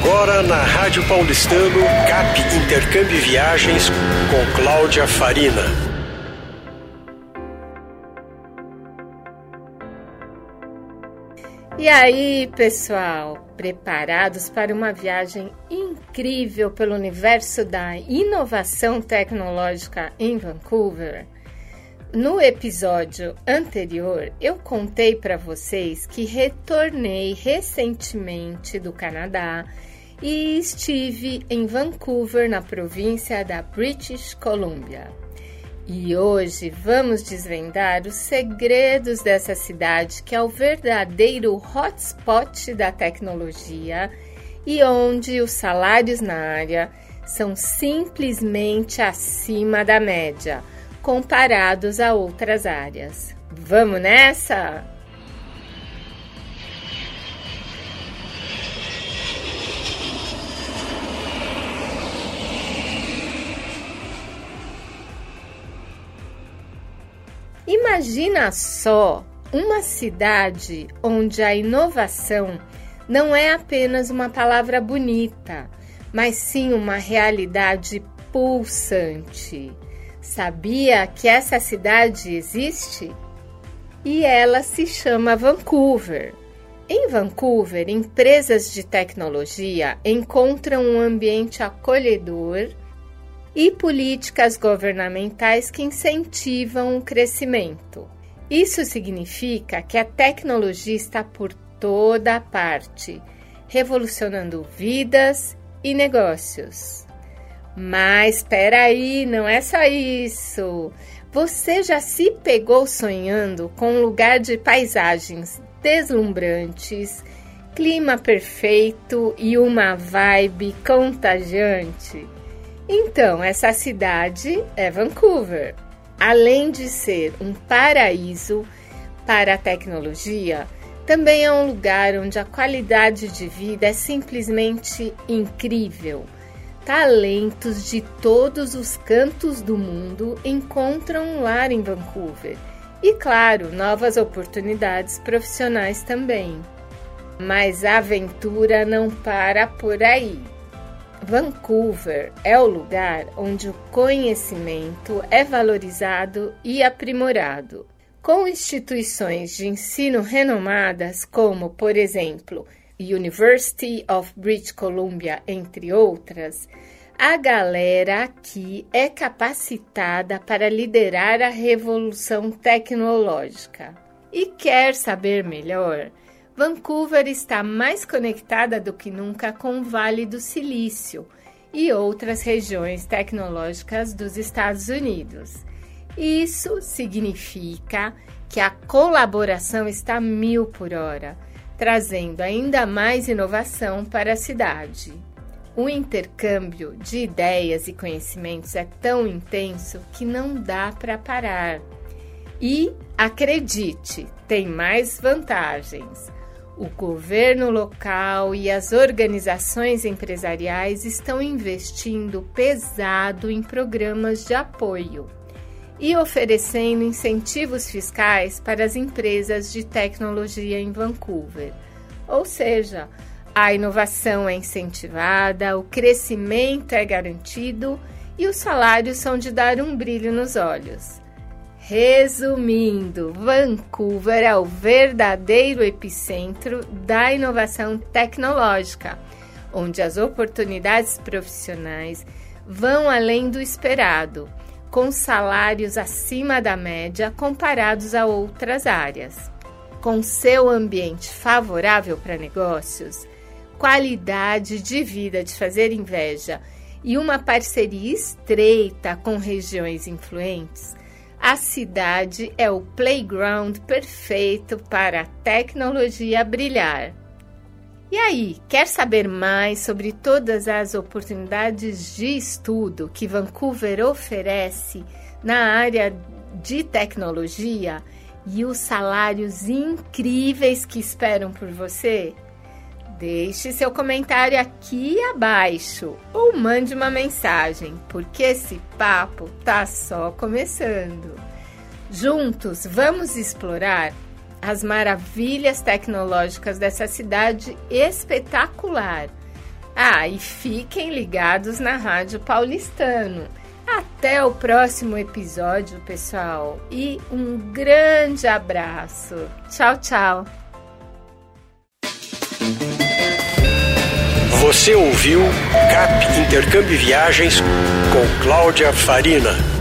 Agora na Rádio Paulistano, CAP Intercâmbio Viagens com Cláudia Farina. E aí, pessoal, preparados para uma viagem incrível pelo universo da inovação tecnológica em Vancouver? No episódio anterior, eu contei para vocês que retornei recentemente do Canadá e estive em Vancouver, na província da British Columbia. E hoje vamos desvendar os segredos dessa cidade que é o verdadeiro hotspot da tecnologia e onde os salários na área são simplesmente acima da média comparados a outras áreas. Vamos nessa? Imagina só uma cidade onde a inovação não é apenas uma palavra bonita, mas sim uma realidade pulsante. Sabia que essa cidade existe? E ela se chama Vancouver. Em Vancouver, empresas de tecnologia encontram um ambiente acolhedor e políticas governamentais que incentivam o crescimento. Isso significa que a tecnologia está por toda a parte, revolucionando vidas e negócios. Mas espera aí, não é só isso. Você já se pegou sonhando com um lugar de paisagens deslumbrantes, clima perfeito e uma vibe contagiante? Então, essa cidade é Vancouver. Além de ser um paraíso para a tecnologia, também é um lugar onde a qualidade de vida é simplesmente incrível talentos de todos os cantos do mundo encontram um lar em Vancouver. E claro, novas oportunidades profissionais também. Mas a aventura não para por aí. Vancouver é o lugar onde o conhecimento é valorizado e aprimorado. Com instituições de ensino renomadas, como, por exemplo, University of British Columbia, entre outras, a galera aqui é capacitada para liderar a revolução tecnológica. E quer saber melhor? Vancouver está mais conectada do que nunca com o Vale do Silício e outras regiões tecnológicas dos Estados Unidos. Isso significa que a colaboração está mil por hora trazendo ainda mais inovação para a cidade. O intercâmbio de ideias e conhecimentos é tão intenso que não dá para parar. E acredite, tem mais vantagens. O governo local e as organizações empresariais estão investindo pesado em programas de apoio e oferecendo incentivos fiscais para as empresas de tecnologia em Vancouver. Ou seja, a inovação é incentivada, o crescimento é garantido e os salários são de dar um brilho nos olhos. Resumindo, Vancouver é o verdadeiro epicentro da inovação tecnológica, onde as oportunidades profissionais vão além do esperado com salários acima da média comparados a outras áreas. Com seu ambiente favorável para negócios, qualidade de vida de fazer inveja e uma parceria estreita com regiões influentes, a cidade é o playground perfeito para a tecnologia brilhar. E aí, quer saber mais sobre todas as oportunidades de estudo que Vancouver oferece na área de tecnologia e os salários incríveis que esperam por você? Deixe seu comentário aqui abaixo ou mande uma mensagem, porque esse papo tá só começando. Juntos vamos explorar as maravilhas tecnológicas dessa cidade espetacular. Ah, e fiquem ligados na Rádio Paulistano. Até o próximo episódio, pessoal, e um grande abraço. Tchau, tchau. Você ouviu CAP Intercâmbio Viagens com Cláudia Farina.